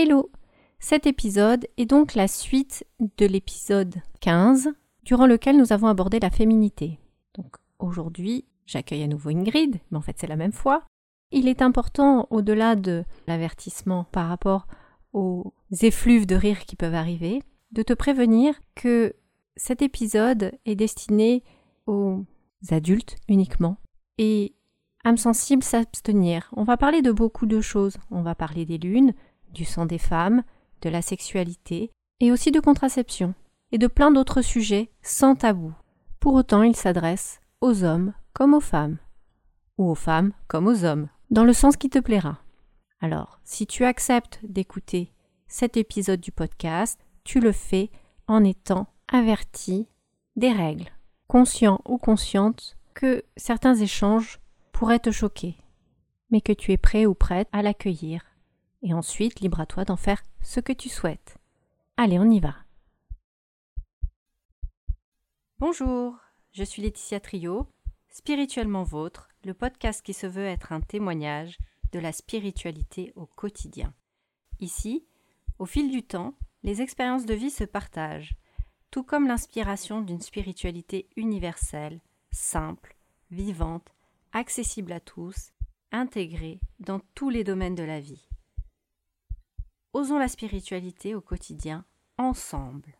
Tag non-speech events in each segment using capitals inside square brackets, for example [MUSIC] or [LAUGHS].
Hello Cet épisode est donc la suite de l'épisode 15, durant lequel nous avons abordé la féminité. Donc aujourd'hui, j'accueille à nouveau Ingrid, mais en fait c'est la même fois. Il est important, au-delà de l'avertissement par rapport aux effluves de rire qui peuvent arriver, de te prévenir que cet épisode est destiné aux adultes uniquement et âmes sensibles s'abstenir. On va parler de beaucoup de choses. On va parler des lunes, du sang des femmes, de la sexualité, et aussi de contraception, et de plein d'autres sujets sans tabou. Pour autant, il s'adresse aux hommes comme aux femmes, ou aux femmes comme aux hommes, dans le sens qui te plaira. Alors, si tu acceptes d'écouter cet épisode du podcast, tu le fais en étant averti des règles, conscient ou consciente que certains échanges pourraient te choquer, mais que tu es prêt ou prête à l'accueillir et ensuite libre à toi d'en faire ce que tu souhaites. Allez, on y va. Bonjour, je suis Laetitia Trio, Spirituellement Vôtre, le podcast qui se veut être un témoignage de la spiritualité au quotidien. Ici, au fil du temps, les expériences de vie se partagent, tout comme l'inspiration d'une spiritualité universelle, simple, vivante, accessible à tous, intégrée dans tous les domaines de la vie. Osons la spiritualité au quotidien ensemble.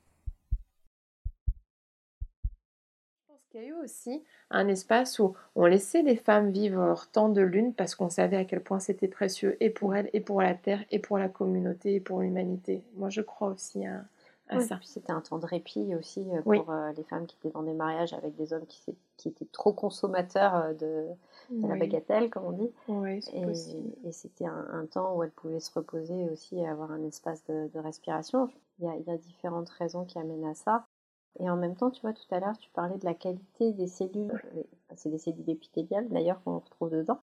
Je pense qu'il y a eu aussi un espace où on laissait les femmes vivre leur temps de lune parce qu'on savait à quel point c'était précieux et pour elles, et pour la terre, et pour la communauté, et pour l'humanité. Moi, je crois aussi à, ça. C'était un temps de répit aussi euh, pour euh, les femmes qui étaient dans des mariages avec des hommes qui, qui étaient trop consommateurs euh, de, la bagatelle, comme on dit. Oui, et, c'était un, temps où elles pouvaient se reposer aussi et avoir un espace de, respiration. Il y, a, il y, a, différentes raisons qui amènent à ça. Et en même temps, tu vois, tout à l'heure, tu parlais de la qualité des cellules. C'est des cellules épithéliales, d'ailleurs, qu'on retrouve dedans.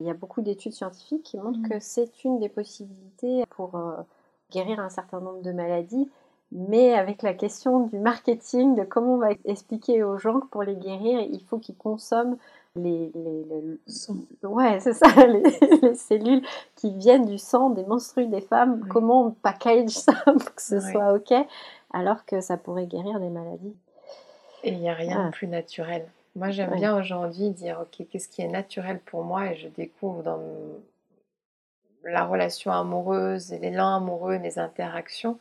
Il y a beaucoup d'études scientifiques qui montrent mmh. que c'est une des possibilités pour guérir un certain nombre de maladies mais avec la question du marketing, de comment on va expliquer aux gens que pour les guérir, il faut qu'ils consomment les, ouais, c'est ça, [LAUGHS] les, cellules qui viennent du sang des menstrues des femmes, comment on package ça [LAUGHS] pour que ce soit ok, alors que ça pourrait guérir des maladies. Et il n'y a rien de plus naturel. Moi, j'aime bien aujourd'hui dire, ok, qu'est-ce qui est naturel pour moi, et je découvre dans la relation amoureuse, l'élan amoureux, les interactions,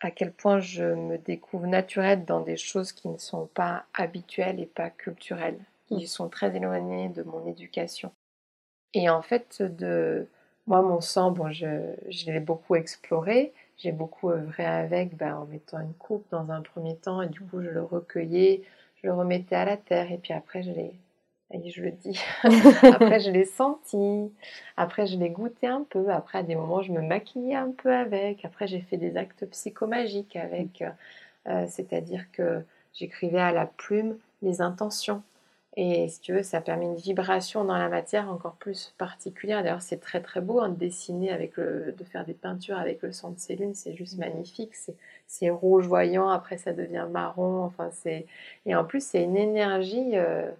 à quel point je me découvre naturelle dans des choses qui ne sont pas habituelles et pas culturelles, qui mm. sont très éloignées de mon éducation. Et en fait, de moi, mon sang, bon, je, l'ai beaucoup exploré, j'ai beaucoup œuvré avec ben, en mettant une coupe dans un premier temps, et du coup, je le recueillais, je le remettais à la terre, et puis après, je l'ai je le dis. [LAUGHS] après, je l'ai senti. Après, je l'ai goûté un peu. Après, à des moments, je me maquillais un peu avec. Après, j'ai fait des actes psychomagiques avec. Euh, c'est-à-dire que j'écrivais à la plume les intentions. Et si tu veux, ça permet une vibration dans la matière encore plus particulière. D'ailleurs, c'est très très beau hein, de dessiner avec le, de faire des peintures avec le sang de ces lunes, c'est juste magnifique. C'est rouge voyant, après ça devient marron. Enfin, c'est et en plus c'est une énergie. Euh,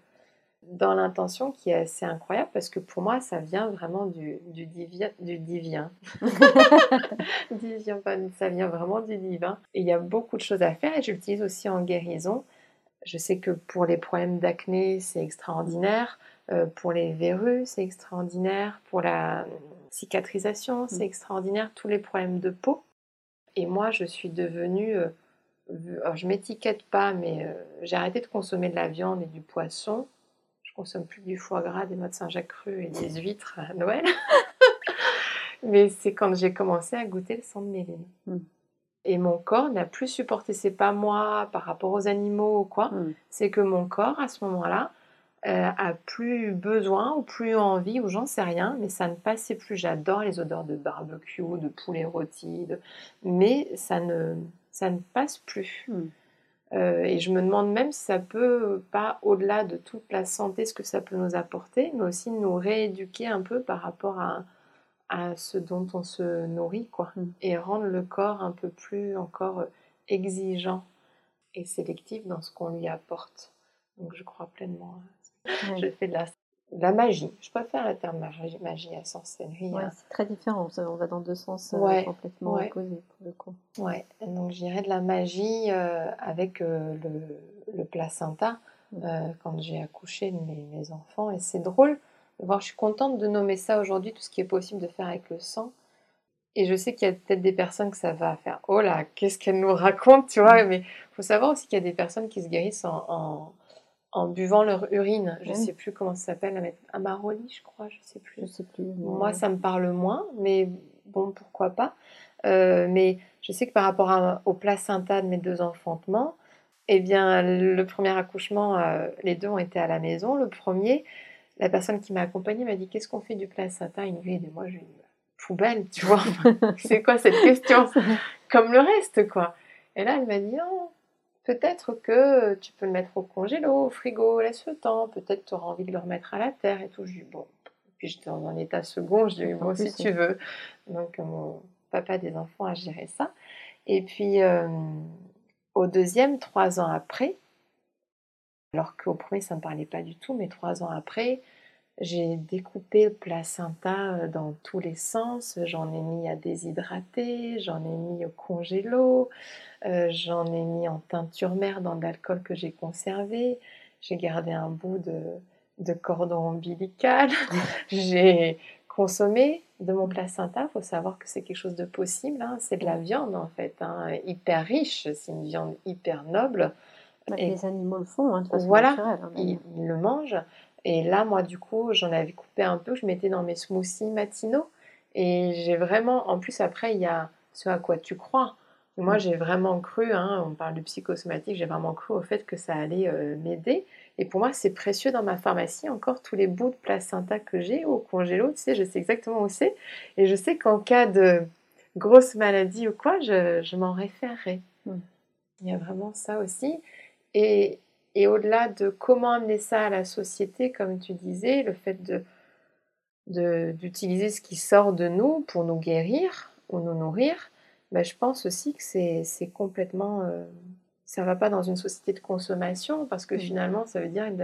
dans l'intention qui est assez incroyable parce que pour moi, ça vient vraiment du, du, divin, du divin. [LAUGHS] ça vient vraiment du divin. Et il y a beaucoup de choses à faire et j'utilise aussi en guérison. Je sais que pour les problèmes d'acné, c'est extraordinaire. Euh, pour les verrues, c'est extraordinaire. Pour la cicatrisation, c'est mm. extraordinaire. Tous les problèmes de peau. Et moi, je suis devenue... Euh, alors, je m'étiquette pas, mais euh, j'ai arrêté de consommer de la viande et du poisson consomme plus du foie gras, des noix de Saint-Jacques cru et des huîtres à Noël. [LAUGHS] Mais c'est quand j'ai commencé à goûter le sang de Méline. Et mon corps n'a plus supporté, c'est pas moi par rapport aux animaux ou quoi, hmm. c'est que mon corps à ce moment-là euh, a plus besoin ou plus envie ou j'en sais rien, mais ça ne passait plus. J'adore les odeurs de barbecue, de poulet rôti, mais ça ne, ça ne passe plus. Hmm. Euh, et je me demande même si ça peut pas, au-delà de toute la santé, ce que ça peut nous apporter, mais aussi nous rééduquer un peu par rapport à, à ce dont on se nourrit, quoi. Mm. Et rendre le corps un peu plus encore exigeant et sélectif dans ce qu'on lui apporte. Donc je crois pleinement. Je fais de la la magie. Je préfère le terme magie, magie à sorcellerie. Ouais, hein. c'est très différent. On va dans deux sens euh, complètement ouais. opposés pour le coup. Ouais, donc je dirais de la magie euh, avec euh, le, le placenta Mm. euh, quand j'ai accouché de mes, mes enfants. Et c'est drôle voir, je suis contente de nommer ça aujourd'hui, tout ce qui est possible de faire avec le sang. Et je sais qu'il y a peut-être des personnes que ça va faire Oh là, qu'est-ce qu'elle nous raconte, tu vois. Mais il faut savoir aussi qu'il y a des personnes qui se guérissent en, en, en buvant leur urine. Je Mm. sais plus comment ça s'appelle, Amaroli, je crois, je sais plus. Je sais plus. Moi, ça me parle moins, mais bon, pourquoi pas. Euh, mais je sais que par rapport à- au placenta de mes deux enfantements, eh bien, le premier accouchement, euh, les deux ont été à la maison. Le premier, la personne qui m'a accompagnée m'a dit Qu'est-ce qu'on fait du placenta Ingrid Et moi, je lui ai dit Poubelle, tu vois. [LAUGHS] C'est quoi cette question? Comme le reste, quoi. Et là, elle m'a dit Oh, Peut-être que tu peux le mettre au congélo, au frigo, laisse le temps. Peut-être tu auras envie de le remettre à la terre et tout. Je dis Bon. Puis j'étais dans un état second. Je dis En Bon, si tu veux. Donc, euh, mon papa des enfants a géré ça. Et puis, euh, au deuxième, trois ans après, alors qu'au premier, ça ne me parlait pas du tout, mais trois ans après, j'ai découpé le placenta euh, dans tous les sens. J'en ai mis à déshydrater, j'en ai mis au congélo, euh, j'en ai mis en teinture mère dans de l'alcool que j'ai conservé. J'ai gardé un bout de, de cordon ombilical. [LAUGHS] j'ai consommé de mon placenta. Il faut savoir que c'est quelque chose de possible. hein. C'est de la viande en fait, hein, hyper riche. C'est une viande hyper noble. Bah, Et- Les animaux le font hein, de façon Voilà, naturelle. hein, ils, le mangent. Et là, moi, du coup, j'en avais coupé un peu, je mettais dans mes smoothies matinaux. Et j'ai vraiment, en plus, après, il y a ce à quoi tu crois. Moi, Mm. j'ai vraiment cru, hein, on parle de psychosomatique, j'ai vraiment cru au fait que ça allait euh, m'aider. Et pour moi, c'est précieux dans ma pharmacie, encore tous les bouts de placenta que j'ai au congélo, tu sais, je sais exactement où c'est. Et je sais qu'en cas de grosse maladie ou quoi, je, je m'en référerai. Mm. Il y a vraiment ça aussi. Et, et au-delà de comment amener ça à la société, comme tu disais, le fait de de- d'utiliser ce qui sort de nous pour nous guérir ou nous nourrir, ben, je pense aussi que c'est c'est complètement... euh, ça va pas dans une société de consommation parce que Mm. finalement, ça veut dire que tu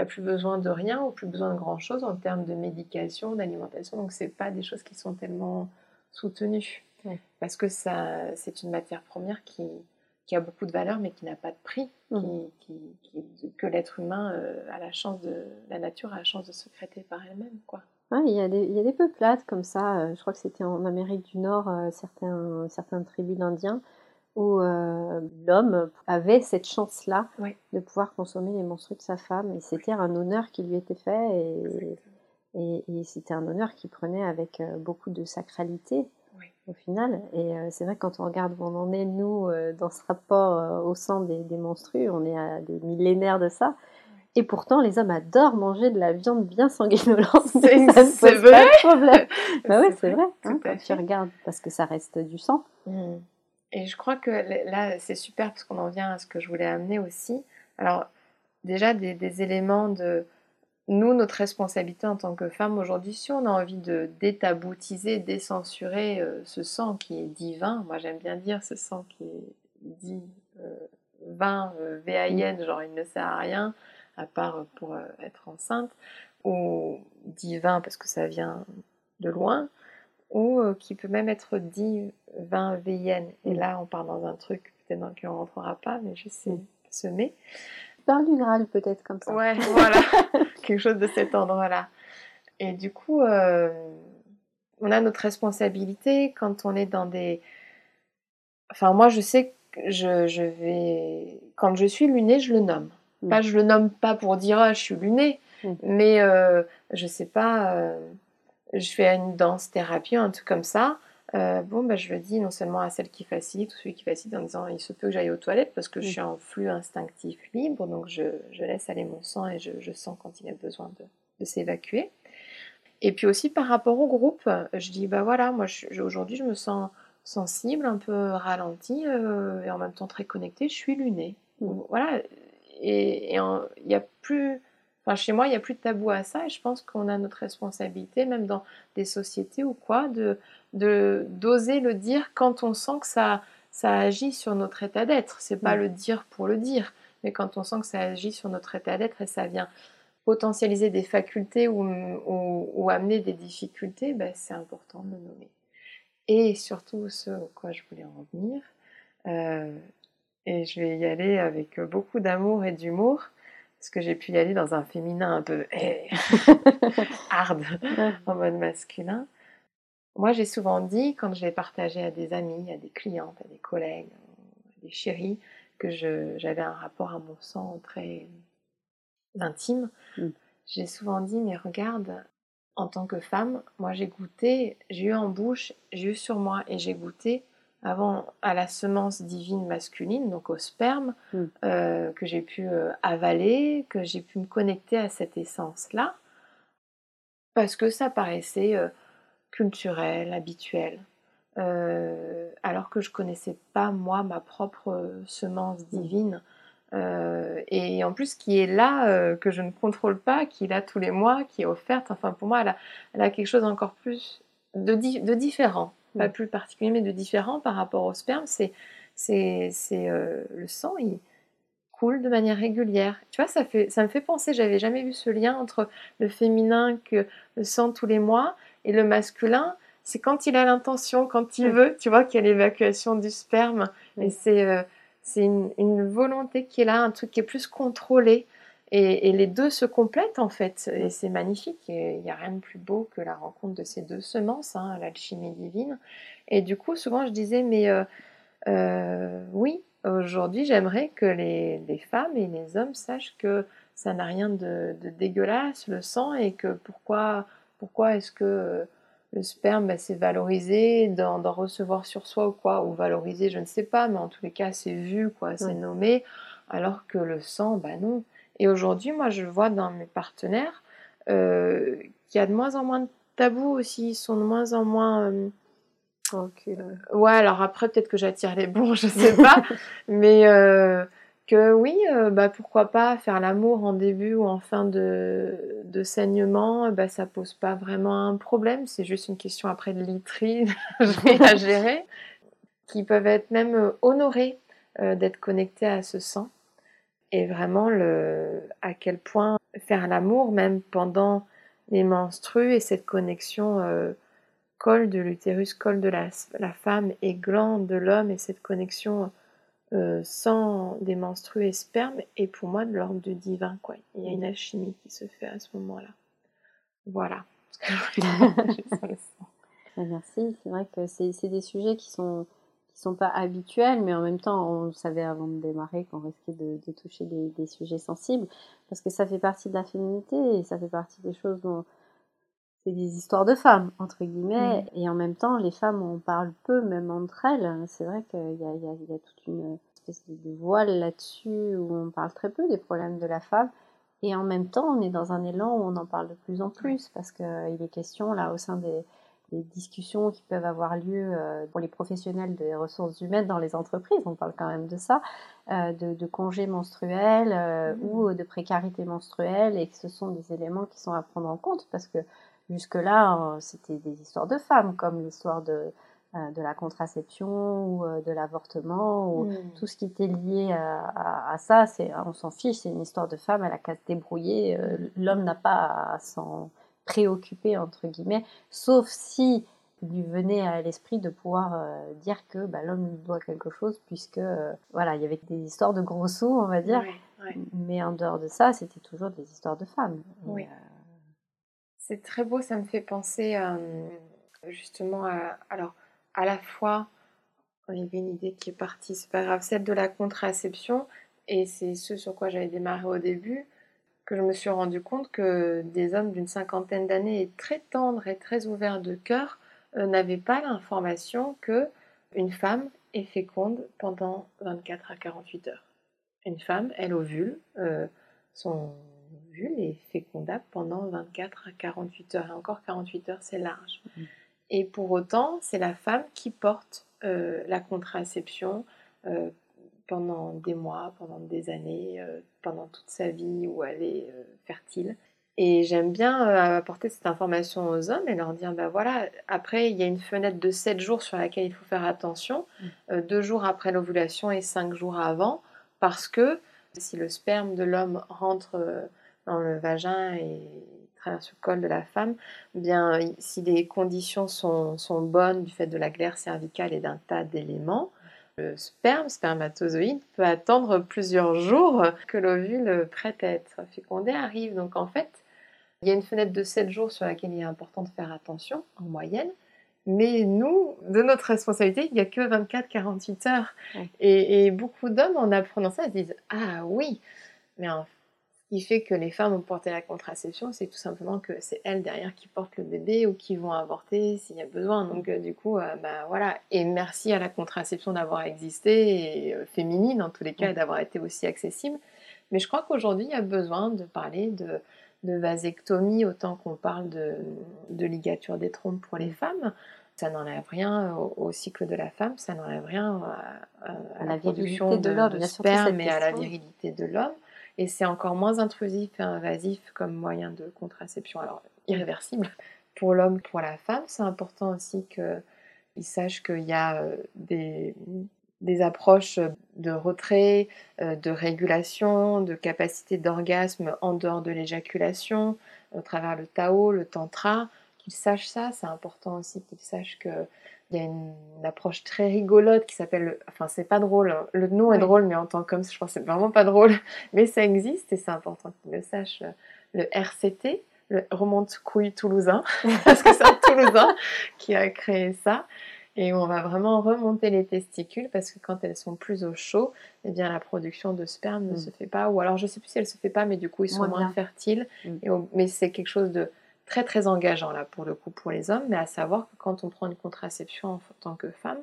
n'as plus besoin de rien ou plus besoin de grand-chose en termes de médication, d'alimentation. Donc, c'est pas des choses qui sont tellement soutenues. Ouais. Parce que ça, c'est une matière première qui, qui a beaucoup de valeur mais qui n'a pas de prix, qui, qui- qui- que l'être humain euh, a la chance de... La nature a la chance de secréter par elle-même, quoi. Ouais, il, y a des, il y a des peuplades comme ça, euh, je crois que c'était en Amérique du Nord, euh, certains, certaines tribus d'Indiens, où euh, l'homme avait cette chance-là Oui. de pouvoir consommer les menstrues de sa femme. Et c'était un honneur qui lui était fait, et, et, et c'était un honneur qu'il prenait avec beaucoup de sacralité. Au final. Et euh, c'est vrai que quand on regarde où on en est, nous, euh, dans ce rapport euh, au sang des, des menstrues, on est à des millénaires de ça. Et pourtant, les hommes adorent manger de la viande bien sanguinolente. C'est- [LAUGHS] pose pas vrai de problème. [LAUGHS] Bah ouais, c'est vrai. hein, quand tu regardes, parce que ça reste du sang. Mm. Et je crois que là, c'est super parce qu'on en vient à ce que je voulais amener aussi. Alors, déjà, des, des éléments de nous, notre responsabilité en tant que femme aujourd'hui, si on a envie de détaboutiser, décensurer euh, ce sang qui est divin, moi j'aime bien dire ce sang qui est dit euh, vain, euh, VAIN, genre il ne sert à rien, à part pour euh, être enceinte, ou divin parce que ça vient de loin, ou euh, qui peut même être dit vin VIN. Et là, on part dans un truc peut-être dans lequel on ne rentrera pas, mais je sais Mm. semer. Tu parles du Graal peut-être comme ça. Ouais, voilà, [LAUGHS] quelque chose de cet endroit-là. Et du coup, euh, on a notre responsabilité quand on est dans des... Enfin, moi, je sais que je, je vais... Quand je suis lunée, je le nomme. Mm. Pas, je le nomme pas pour dire ah, je suis lunée, Mm. mais euh, je sais pas, euh, je fais une danse thérapie, un truc comme ça. Euh, bon, bah, je le dis non seulement à celle qui facilite ou celui qui facilite en disant il se peut que j'aille aux toilettes parce que je Mm. suis en flux instinctif libre, donc je, je laisse aller mon sang et je, je sens quand il a besoin de, de s'évacuer. Et puis aussi par rapport au groupe, je dis bah voilà, moi aujourd'hui je me sens sensible, un peu ralentie euh, et en même temps très connectée, je suis lunée. Mm. Voilà, et il y a plus. Enfin, chez moi, il n'y a plus de tabou à ça et je pense qu'on a notre responsabilité, même dans des sociétés ou quoi, de d'oser le dire quand on sent que ça, ça agit sur notre état d'être. C'est pas Mm. le dire pour le dire, mais quand on sent que ça agit sur notre état d'être et ça vient potentialiser des facultés ou, ou, amener des difficultés, ben, c'est important de le nommer. Et surtout, ce à quoi je voulais en venir, euh, et je vais y aller avec beaucoup d'amour et d'humour, parce que j'ai pu y aller dans un féminin un peu eh, [LAUGHS] hard, en mode masculin. Moi, j'ai souvent dit, quand je l'ai partagé à des amis, à des clientes, à des collègues, à des chéris, que j'avais un rapport à mon sang très intime, mm. j'ai souvent dit, mais regarde, en tant que femme, moi j'ai goûté, j'ai eu en bouche, j'ai eu sur moi et j'ai goûté avant à la semence divine masculine, donc au sperme, mm. euh, que j'ai pu euh, avaler, que j'ai pu me connecter à cette essence-là, parce que ça paraissait euh, culturel, habituel. alors que je connaissais pas moi ma propre semence mm. divine. et en plus qui est là, que je ne contrôle pas, qui est là tous les mois, qui est offerte. Enfin, pour moi, elle a, quelque chose encore plus de, de différent pas plus particulier, mais de différent par rapport au sperme, c'est c'est euh, le sang, il coule de manière régulière. Tu vois, ça, fait, ça me fait penser, j'avais jamais vu ce lien entre le féminin que le sang tous les mois et le masculin. C'est quand il a l'intention, quand il veut, tu vois, qu'il y a l'évacuation du sperme. Et c'est euh, c'est une, une, volonté qui est là, un truc qui est plus contrôlé. Et, les deux se complètent en fait, et c'est magnifique. Il n'y a rien de plus beau que la rencontre de ces deux semences, hein, l'alchimie divine. Et du coup, souvent je disais, mais euh, euh, oui, aujourd'hui j'aimerais que les, femmes et les hommes sachent que ça n'a rien de, dégueulasse, le sang, et que pourquoi, pourquoi est-ce que euh, le sperme, bah, c'est valorisé d'en recevoir sur soi ou quoi, ou valorisé, je ne sais pas, mais en tous les cas c'est vu, quoi, c'est nommé, alors que le sang, bah non. Et aujourd'hui, moi, je vois dans mes partenaires euh, qu'il y a de moins en moins de tabous aussi, ils sont de moins en moins... Euh, ouais, alors après, peut-être que j'attire les bons, [LAUGHS] je sais pas, mais euh, que oui, bah, pourquoi pas faire l'amour en début ou en fin de, de saignement, bah, ça pose pas vraiment un problème, c'est juste une question après de literie [LAUGHS] à gérer, [LAUGHS] qui peuvent être même honorés d'être connectés à ce sang et vraiment le, à quel point faire l'amour, même pendant les menstrues, et cette connexion euh, col de l'utérus, col de la, la, femme et gland de l'homme, et cette connexion euh, sans des menstrues et sperme, est pour moi de l'ordre du divin. Quoi. Il y a une alchimie qui se fait à ce moment-là. Voilà. [LAUGHS] [LAUGHS] Merci, c'est vrai que c'est des sujets qui sont sont pas habituels, mais en même temps, on savait avant de démarrer qu'on risquait de, toucher des, sujets sensibles, parce que ça fait partie de la féminité et ça fait partie des choses dont c'est des histoires de femmes, entre guillemets, et en même temps, les femmes, on parle peu, même entre elles. C'est vrai qu'il y, y a, toute une espèce de voile là-dessus où on parle très peu des problèmes de la femme. Et en même temps, on est dans un élan où on en parle de plus en plus, parce qu'il est question, là, au sein des, les discussions qui peuvent avoir lieu euh, pour les professionnels des ressources humaines dans les entreprises, on parle quand même de ça, euh, de, congés menstruels euh, mmh. ou de précarité menstruelle, et que ce sont des éléments qui sont à prendre en compte parce que jusque-là, c'était des histoires de femmes, comme l'histoire de, de la contraception ou de l'avortement, ou mmh. tout ce qui était lié à, ça, c'est, on s'en fiche, c'est une histoire de femme, elle a qu'à se débrouiller, l'homme n'a pas à s'en préoccupé entre guillemets, sauf si lui venait à l'esprit de pouvoir euh, dire que bah, l'homme lui doit quelque chose, puisque euh, voilà, il y avait des histoires de gros sous, on va dire, mais en dehors de ça, c'était toujours des histoires de femmes. Oui. Euh, c'est très beau, ça me fait penser justement à, alors à la fois il y avait une idée qui est partie, c'est pas grave, celle de la contraception, et c'est ce sur quoi j'avais démarré au début que je me suis rendu compte que des hommes d'une cinquantaine d'années très tendres et très ouverts de cœur euh, n'avaient pas l'information que une femme est féconde pendant 24 à 48 heures. Une femme, elle ovule, euh, son ovule est fécondable pendant 24 à 48 heures. Et encore 48 heures, c'est large. Mmh. Et pour autant, c'est la femme qui porte euh, la contraception pendant des mois, pendant des années, euh, pendant toute sa vie où elle est euh, fertile. Et j'aime bien euh, apporter cette information aux hommes et leur dire, ben voilà, après, il y a une fenêtre de 7 jours sur laquelle il faut faire attention, mmh. deux jours après l'ovulation et cinq jours avant, parce que si le sperme de l'homme rentre dans le vagin et traverse le col de la femme, bien si les conditions sont, sont, bonnes du fait de la glaire cervicale et d'un tas d'éléments, le sperme, spermatozoïde, peut attendre plusieurs jours que l'ovule prêt à être fécondé arrive. Donc en fait, il y a une fenêtre de 7 jours sur laquelle il est important de faire attention en moyenne. Mais nous, de notre responsabilité, il n'y a que 24-48 heures. Et, beaucoup d'hommes, en apprenant ça, se disent Ah oui, mais en qui fait que les femmes ont porté la contraception, c'est tout simplement que c'est elles derrière qui portent le bébé ou qui vont avorter s'il y a besoin. Donc euh, du coup, euh, bah voilà. Et merci à la contraception d'avoir existé, et euh, féminine en tous les cas, et d'avoir été aussi accessible. Mais je crois qu'aujourd'hui, il y a besoin de parler de, vasectomie autant qu'on parle de, ligature des trompes pour les femmes. Ça n'enlève rien au, cycle de la femme, ça n'enlève rien à, la, production de, de sperme et à la virilité de l'homme. Et c'est encore moins intrusif et invasif comme moyen de contraception, alors irréversible. Pour l'homme, pour la femme, c'est important aussi qu'ils sachent qu'il y a euh, des, approches de retrait, euh, de régulation, de capacité d'orgasme en dehors de l'éjaculation, au travers le Tao, le Tantra, qu'ils sachent ça. C'est important aussi qu'ils sachent que il y a une, approche très rigolote qui s'appelle, enfin c'est pas drôle, hein. le nom est drôle, mais en tant qu'homme, je pense que c'est vraiment pas drôle, [LAUGHS] mais ça existe et c'est important qu'ils le sachent. Le RCT, le remonte couille toulousain, [LAUGHS] parce que c'est un Toulousain [LAUGHS] qui a créé ça. Et on va vraiment remonter les testicules parce que quand elles sont plus au chaud, eh bien la production de sperme ne mm. se fait pas. Ou alors je sais plus si elle se fait pas, mais du coup ils sont moins, fertiles. Mm. mais c'est quelque chose de très très engageant là pour le coup pour les hommes, mais à savoir que quand on prend une contraception en tant que femme,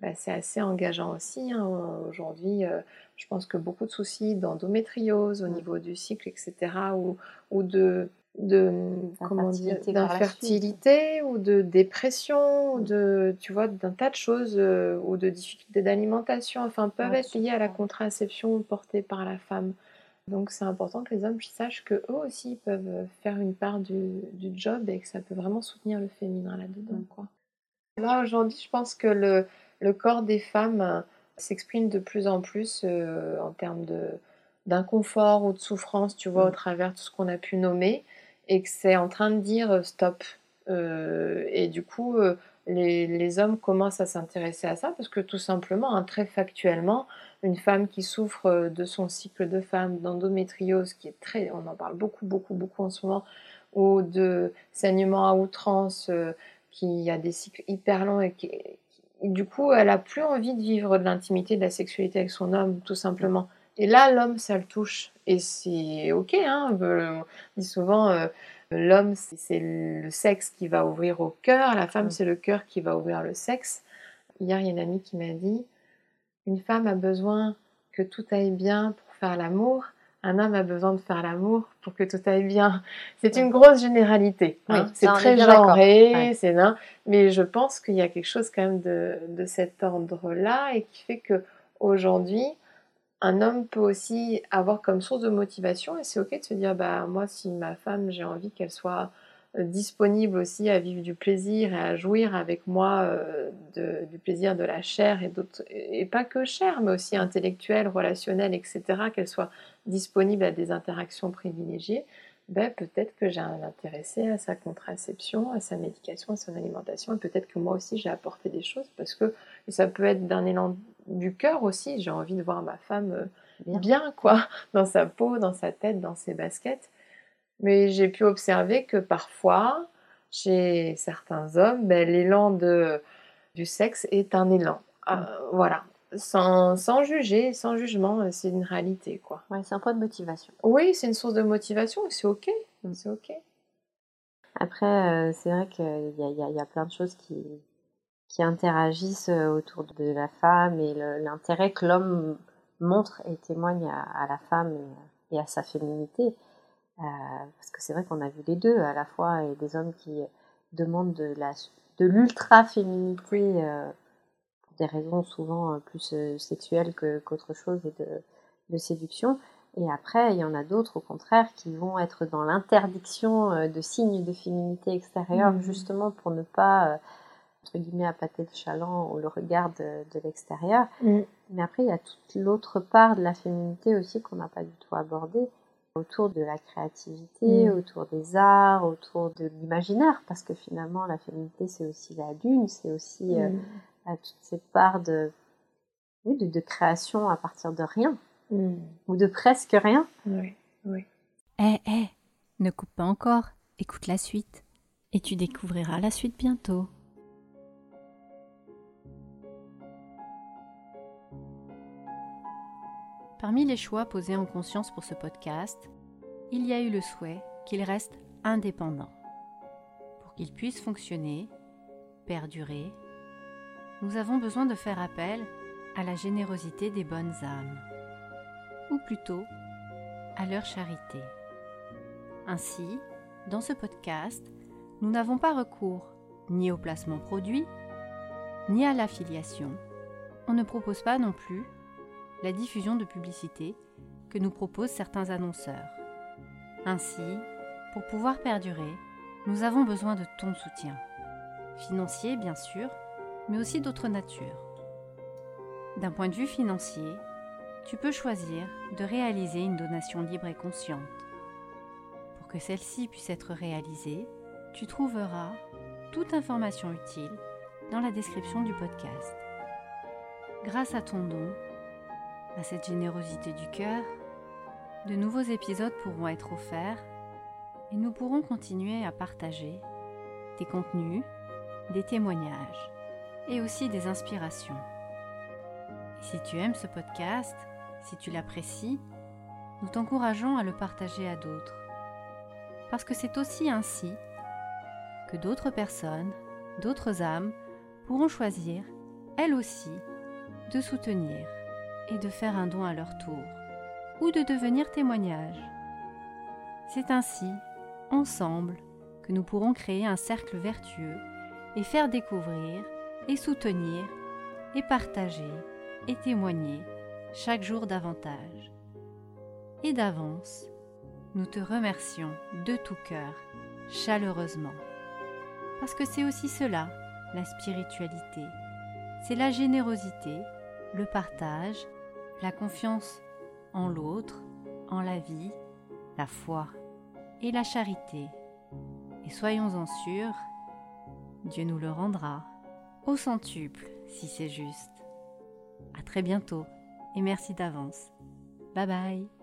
bah, c'est assez engageant aussi. Hein. Aujourd'hui, euh, je pense que beaucoup de soucis d'endométriose au mm. niveau du cycle, etc., ou, ou de de comment dire d'infertilité ou de dépression ou mm. de tu vois d'un tas de choses euh, ou de difficultés d'alimentation enfin peuvent être liées à la contraception portée par la femme donc c'est important que les hommes sachent que eux aussi peuvent faire une part du, job et que ça peut vraiment soutenir le féminin là-dedans. Mm. Quoi. Là aujourd'hui, je pense que le, le, corps des femmes euh, s'exprime de plus en plus euh, en termes de d'inconfort ou de souffrance, tu vois, au mm. travers de tout ce qu'on a pu nommer, et que c'est en train de dire euh, stop. et du coup, les, hommes commencent à s'intéresser à ça parce que tout simplement, hein, très factuellement, une femme qui souffre euh, de son cycle de femme, d'endométriose, qui est très, on en parle beaucoup, beaucoup, beaucoup en ce moment, ou de saignement à outrance, euh, qui a des cycles hyper longs et qui, du coup, elle a plus envie de vivre de l'intimité, de la sexualité avec son homme, tout simplement. Et là, l'homme, ça le touche. Et c'est ok, hein. Euh, on dit souvent, l'homme, c'est le sexe qui va ouvrir au cœur, la femme, c'est le cœur qui va ouvrir le sexe. Hier, il y a une amie qui m'a dit, une femme a besoin que tout aille bien pour faire l'amour. Un homme a besoin de faire l'amour pour que tout aille bien. C'est une grosse généralité. Hein. c'est très genré, c'est mais je pense qu'il y a quelque chose quand même de, de cet ordre-là et qui fait que aujourd'hui, un homme peut aussi avoir comme source de motivation et c'est ok de se dire bah moi si ma femme j'ai envie qu'elle soit disponible aussi à vivre du plaisir et à jouir avec moi euh, du plaisir de la chair et d'autres, et pas que chair, mais aussi intellectuelle, relationnelle, etc., qu'elle soit disponible à des interactions privilégiées, ben, peut-être que j'ai un intéressé à sa contraception, à sa médication, à son alimentation, et peut-être que moi aussi j'ai apporté des choses, parce que ça peut être d'un élan du cœur aussi, j'ai envie de voir ma femme euh, bien, quoi, [LAUGHS] dans sa peau, dans sa tête, dans ses baskets. Mais j'ai pu observer que parfois, chez certains hommes, ben, l'élan du sexe est un élan. Ah, mm. voilà. Sans, sans, juger, sans jugement, c'est une réalité. quoi. Ouais, c'est un point de motivation. Oui, c'est une source de motivation, c'est ok. Mm. C'est ok. Après, euh, c'est vrai qu'il y, y, y a, plein de choses qui, qui interagissent euh, autour de la femme et l'intérêt que l'homme montre et témoigne à, la femme et à sa féminité. Euh, parce que c'est vrai qu'on a vu les deux à la fois, et des hommes qui demandent de la de l'ultra-féminité euh, pour des raisons souvent plus sexuelles qu'autre chose et de, de, séduction. Et après, il y en a d'autres, au contraire, qui vont être dans l'interdiction de signes de féminité extérieure, mmh. justement pour ne pas, entre guillemets, appâter le chaland ou le regard de, l'extérieur. Mmh. Mais après, il y a toute l'autre part de la féminité aussi qu'on n'a pas du tout abordée, autour de la créativité, mm. autour des arts, autour de l'imaginaire, parce que finalement la féminité c'est aussi la lune, c'est aussi euh, mm. toutes ces parts de, de, création à partir de rien, mm. ou de presque rien. Oui, oui. Eh, eh, ne coupe pas encore, écoute la suite, et tu découvriras la suite bientôt. Parmi les choix posés en conscience pour ce podcast, il y a eu le souhait qu'il reste indépendant. Pour qu'il puisse fonctionner, perdurer, nous avons besoin de faire appel à la générosité des bonnes âmes, ou plutôt à leur charité. Ainsi, dans ce podcast, nous n'avons pas recours ni au placement produit, ni à l'affiliation. On ne propose pas non plus la diffusion de publicité que nous proposent certains annonceurs. Ainsi, pour pouvoir perdurer, nous avons besoin de ton soutien. Financier, bien sûr, mais aussi d'autres natures. D'un point de vue financier, tu peux choisir de réaliser une donation libre et consciente. Pour que celle-ci puisse être réalisée, tu trouveras toute information utile dans la description du podcast. Grâce à ton don, à cette générosité du cœur, de nouveaux épisodes pourront être offerts et nous pourrons continuer à partager des contenus, des témoignages et aussi des inspirations. si tu aimes ce podcast, si tu l'apprécies, nous t'encourageons à le partager à d'autres. Parce que c'est aussi ainsi que d'autres personnes, d'autres âmes pourront choisir, elles aussi, de soutenir de faire un don à leur tour, ou de devenir témoignage. C'est ainsi, ensemble, que nous pourrons créer un cercle vertueux et faire découvrir et soutenir et partager et témoigner chaque jour davantage. Et d'avance, nous te remercions de tout cœur, chaleureusement. Parce que c'est aussi cela, la spiritualité. C'est la générosité, le partage la confiance en l'autre, en la vie, la foi et la charité. Et soyons-en sûrs, Dieu nous le rendra au centuple si c'est juste. À très bientôt et merci d'avance. Bye bye